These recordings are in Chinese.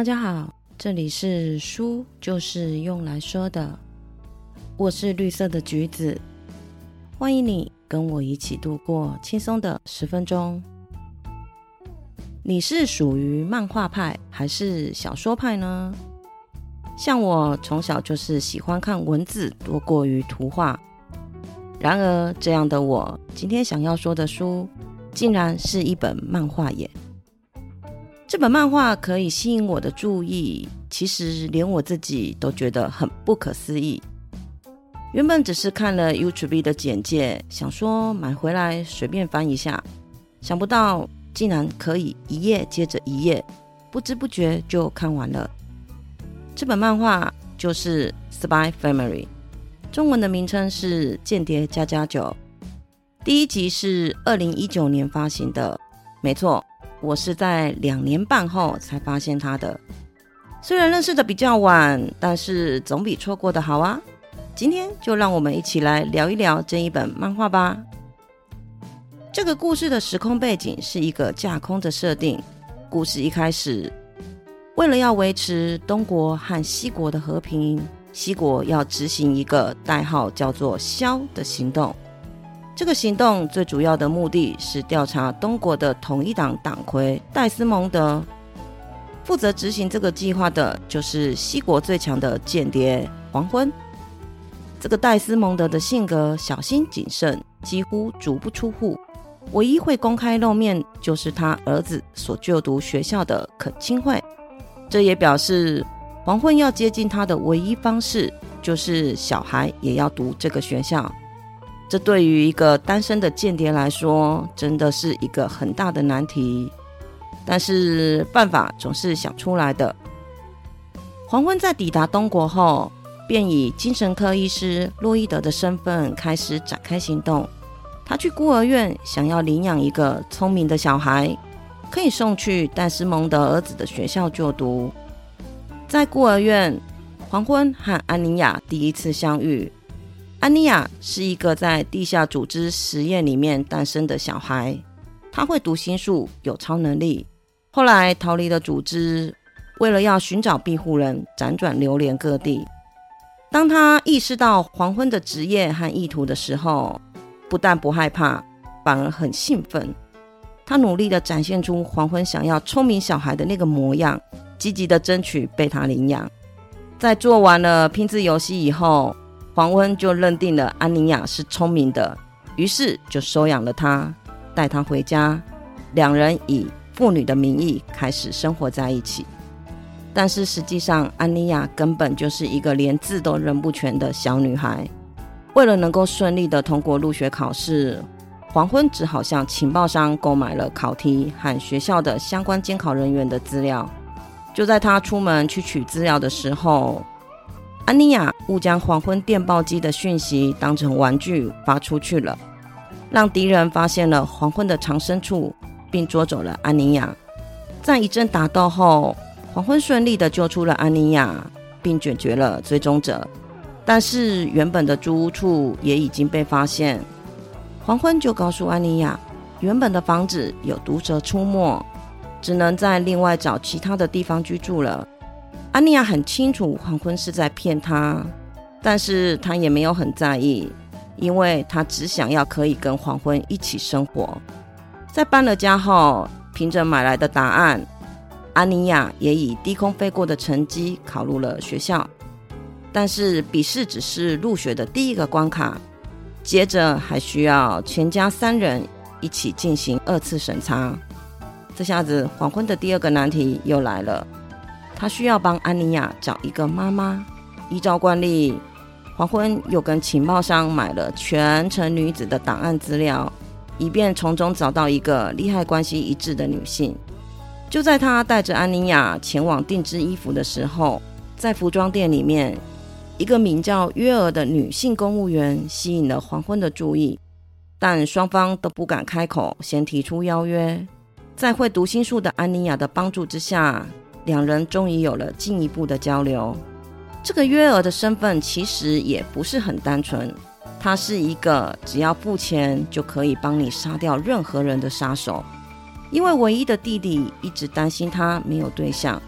大家好，这里是书就是用来说的，我是绿色的橘子，欢迎你跟我一起度过轻松的十分钟。你是属于漫画派还是小说派呢？像我从小就是喜欢看文字多过于图画，然而这样的我今天想要说的书，竟然是一本漫画耶！这本漫画可以吸引我的注意，其实连我自己都觉得很不可思议。原本只是看了 YouTube 的简介，想说买回来随便翻一下，想不到竟然可以一页接着一页，不知不觉就看完了。这本漫画就是《Spy Family》，中文的名称是《间谍加加九》，第一集是二零一九年发行的，没错。我是在两年半后才发现他的，虽然认识的比较晚，但是总比错过的好啊！今天就让我们一起来聊一聊这一本漫画吧。这个故事的时空背景是一个架空的设定。故事一开始，为了要维持东国和西国的和平，西国要执行一个代号叫做“枭”的行动。这个行动最主要的目的是调查东国的统一党党魁戴斯蒙德。负责执行这个计划的就是西国最强的间谍黄昏。这个戴斯蒙德的性格小心谨慎，几乎足不出户。唯一会公开露面就是他儿子所就读学校的恳亲会。这也表示黄昏要接近他的唯一方式就是小孩也要读这个学校。这对于一个单身的间谍来说，真的是一个很大的难题。但是办法总是想出来的。黄昏在抵达东国后，便以精神科医师洛伊德的身份开始展开行动。他去孤儿院，想要领养一个聪明的小孩，可以送去戴斯蒙德儿子的学校就读。在孤儿院，黄昏和安妮亚第一次相遇。安妮亚是一个在地下组织实验里面诞生的小孩，他会读心术，有超能力。后来逃离了组织，为了要寻找庇护人，辗转流连各地。当他意识到黄昏的职业和意图的时候，不但不害怕，反而很兴奋。他努力的展现出黄昏想要聪明小孩的那个模样，积极的争取被他领养。在做完了拼字游戏以后。黄昏就认定了安妮亚是聪明的，于是就收养了她，带她回家。两人以父女的名义开始生活在一起。但是实际上，安妮亚根本就是一个连字都认不全的小女孩。为了能够顺利的通过入学考试，黄昏只好向情报商购买了考题和学校的相关监考人员的资料。就在他出门去取资料的时候，安妮亚误将黄昏电报机的讯息当成玩具发出去了，让敌人发现了黄昏的藏身处，并捉走了安妮亚。在一阵打斗后，黄昏顺利的救出了安妮亚，并解决了追踪者。但是原本的租屋处也已经被发现，黄昏就告诉安妮亚，原本的房子有毒蛇出没，只能在另外找其他的地方居住了。安妮亚很清楚黄昏是在骗她，但是她也没有很在意，因为她只想要可以跟黄昏一起生活。在搬了家后，凭着买来的答案，安妮亚也以低空飞过的成绩考入了学校。但是笔试只是入学的第一个关卡，接着还需要全家三人一起进行二次审查。这下子黄昏的第二个难题又来了。他需要帮安妮亚找一个妈妈。依照惯例，黄昏又跟情报商买了全城女子的档案资料，以便从中找到一个利害关系一致的女性。就在他带着安妮亚前往定制衣服的时候，在服装店里面，一个名叫约尔的女性公务员吸引了黄昏的注意，但双方都不敢开口先提出邀约。在会读心术的安妮亚的帮助之下。两人终于有了进一步的交流。这个约尔的身份其实也不是很单纯，他是一个只要付钱就可以帮你杀掉任何人的杀手。因为唯一的弟弟一直担心他没有对象，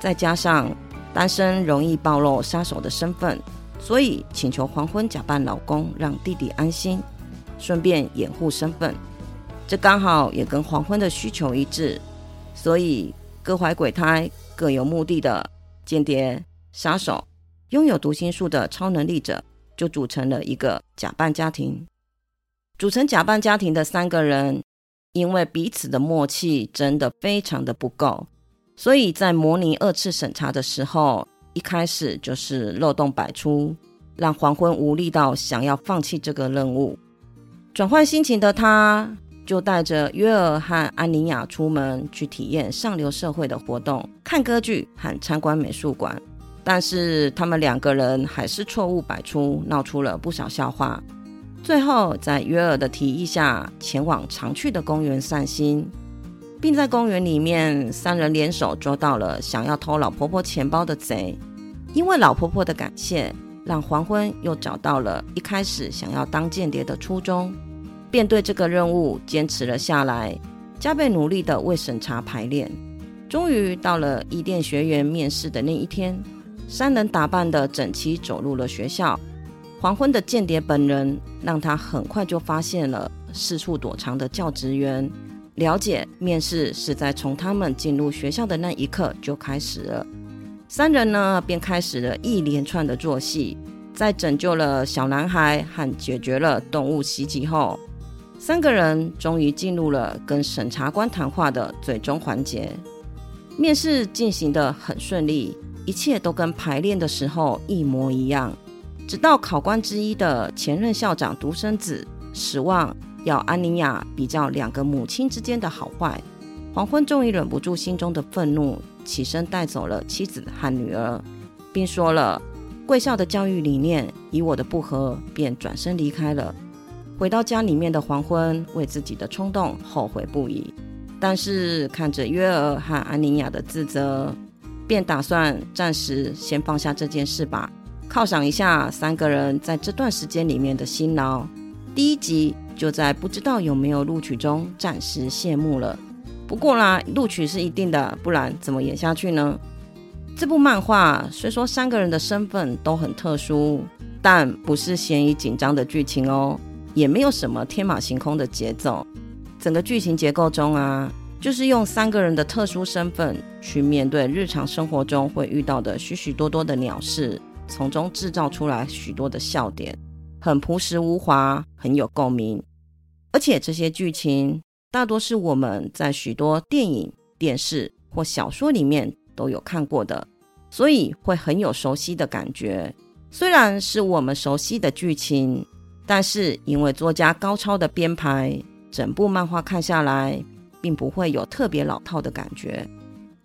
再加上单身容易暴露杀手的身份，所以请求黄昏假扮老公，让弟弟安心，顺便掩护身份。这刚好也跟黄昏的需求一致，所以各怀鬼胎、各有目的的间谍、杀手、拥有读心术的超能力者，就组成了一个假扮家庭。组成假扮家庭的三个人，因为彼此的默契真的非常的不够，所以在模拟二次审查的时候，一开始就是漏洞百出，让黄昏无力到想要放弃这个任务。转换心情的他。就带着约尔和安妮亚出门去体验上流社会的活动，看歌剧和参观美术馆。但是他们两个人还是错误百出，闹出了不少笑话。最后，在约尔的提议下，前往常去的公园散心，并在公园里面，三人联手捉到了想要偷老婆婆钱包的贼。因为老婆婆的感谢，让黄昏又找到了一开始想要当间谍的初衷。便对这个任务坚持了下来，加倍努力的为审查排练。终于到了伊甸学园面试的那一天，三人打扮的整齐走入了学校。黄昏的间谍本人让他很快就发现了四处躲藏的教职员，了解面试是在从他们进入学校的那一刻就开始了。三人呢便开始了一连串的做戏，在拯救了小男孩和解决了动物袭击后。三个人终于进入了跟审查官谈话的最终环节。面试进行的很顺利，一切都跟排练的时候一模一样。直到考官之一的前任校长独生子失望要安妮亚比较两个母亲之间的好坏，黄昏终于忍不住心中的愤怒，起身带走了妻子和女儿，并说了贵校的教育理念与我的不合，便转身离开了。回到家里面的黄昏，为自己的冲动后悔不已。但是看着约尔和安妮亚的自责，便打算暂时先放下这件事吧，犒赏一下三个人在这段时间里面的辛劳。第一集就在不知道有没有录取中暂时谢幕了。不过啦，录取是一定的，不然怎么演下去呢？这部漫画虽说三个人的身份都很特殊，但不是嫌疑紧张的剧情哦。也没有什么天马行空的节奏，整个剧情结构中啊，就是用三个人的特殊身份去面对日常生活中会遇到的许许多多的鸟事，从中制造出来许多的笑点，很朴实无华，很有共鸣。而且这些剧情大多是我们在许多电影、电视或小说里面都有看过的，所以会很有熟悉的感觉。虽然是我们熟悉的剧情。但是因为作家高超的编排，整部漫画看下来，并不会有特别老套的感觉。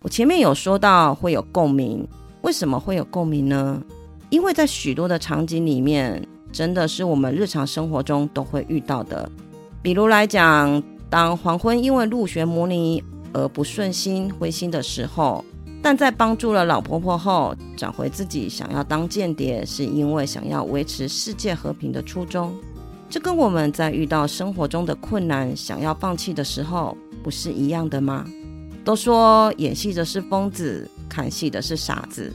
我前面有说到会有共鸣，为什么会有共鸣呢？因为在许多的场景里面，真的是我们日常生活中都会遇到的。比如来讲，当黄昏因为入学模拟而不顺心、灰心的时候。但在帮助了老婆婆后，找回自己想要当间谍，是因为想要维持世界和平的初衷。这跟我们在遇到生活中的困难，想要放弃的时候，不是一样的吗？都说演戏的是疯子，看戏的是傻子。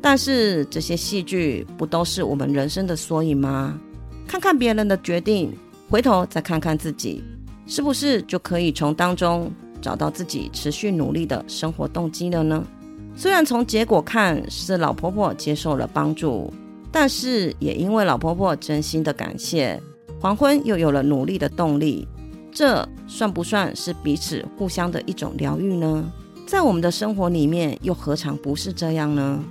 但是这些戏剧不都是我们人生的缩影吗？看看别人的决定，回头再看看自己，是不是就可以从当中找到自己持续努力的生活动机了呢？虽然从结果看是老婆婆接受了帮助，但是也因为老婆婆真心的感谢，黄昏又有了努力的动力。这算不算是彼此互相的一种疗愈呢？在我们的生活里面，又何尝不是这样呢？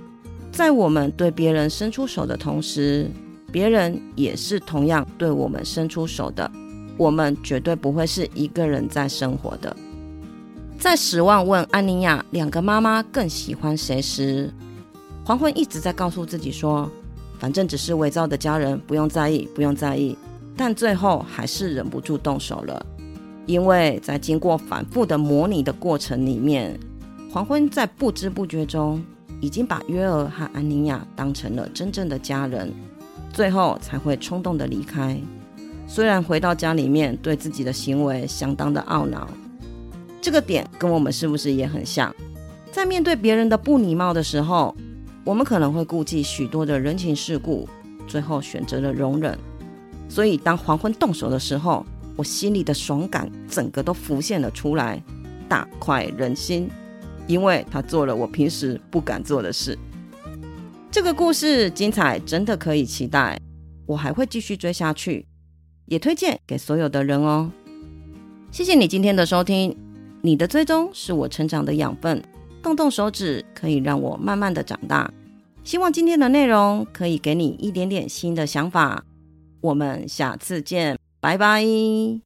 在我们对别人伸出手的同时，别人也是同样对我们伸出手的。我们绝对不会是一个人在生活的。在史旺问安妮亚两个妈妈更喜欢谁时，黄昏一直在告诉自己说：“反正只是伪造的家人，不用在意，不用在意。”但最后还是忍不住动手了，因为在经过反复的模拟的过程里面，黄昏在不知不觉中已经把约尔和安妮亚当成了真正的家人，最后才会冲动的离开。虽然回到家里面对自己的行为相当的懊恼。这个点跟我们是不是也很像？在面对别人的不礼貌的时候，我们可能会顾忌许多的人情世故，最后选择了容忍。所以，当黄昏动手的时候，我心里的爽感整个都浮现了出来，大快人心，因为他做了我平时不敢做的事。这个故事精彩，真的可以期待，我还会继续追下去，也推荐给所有的人哦。谢谢你今天的收听，你的追踪是我成长的养分，动动手指可以让我慢慢的长大。希望今天的内容可以给你一点点新的想法。我们下次见，拜拜。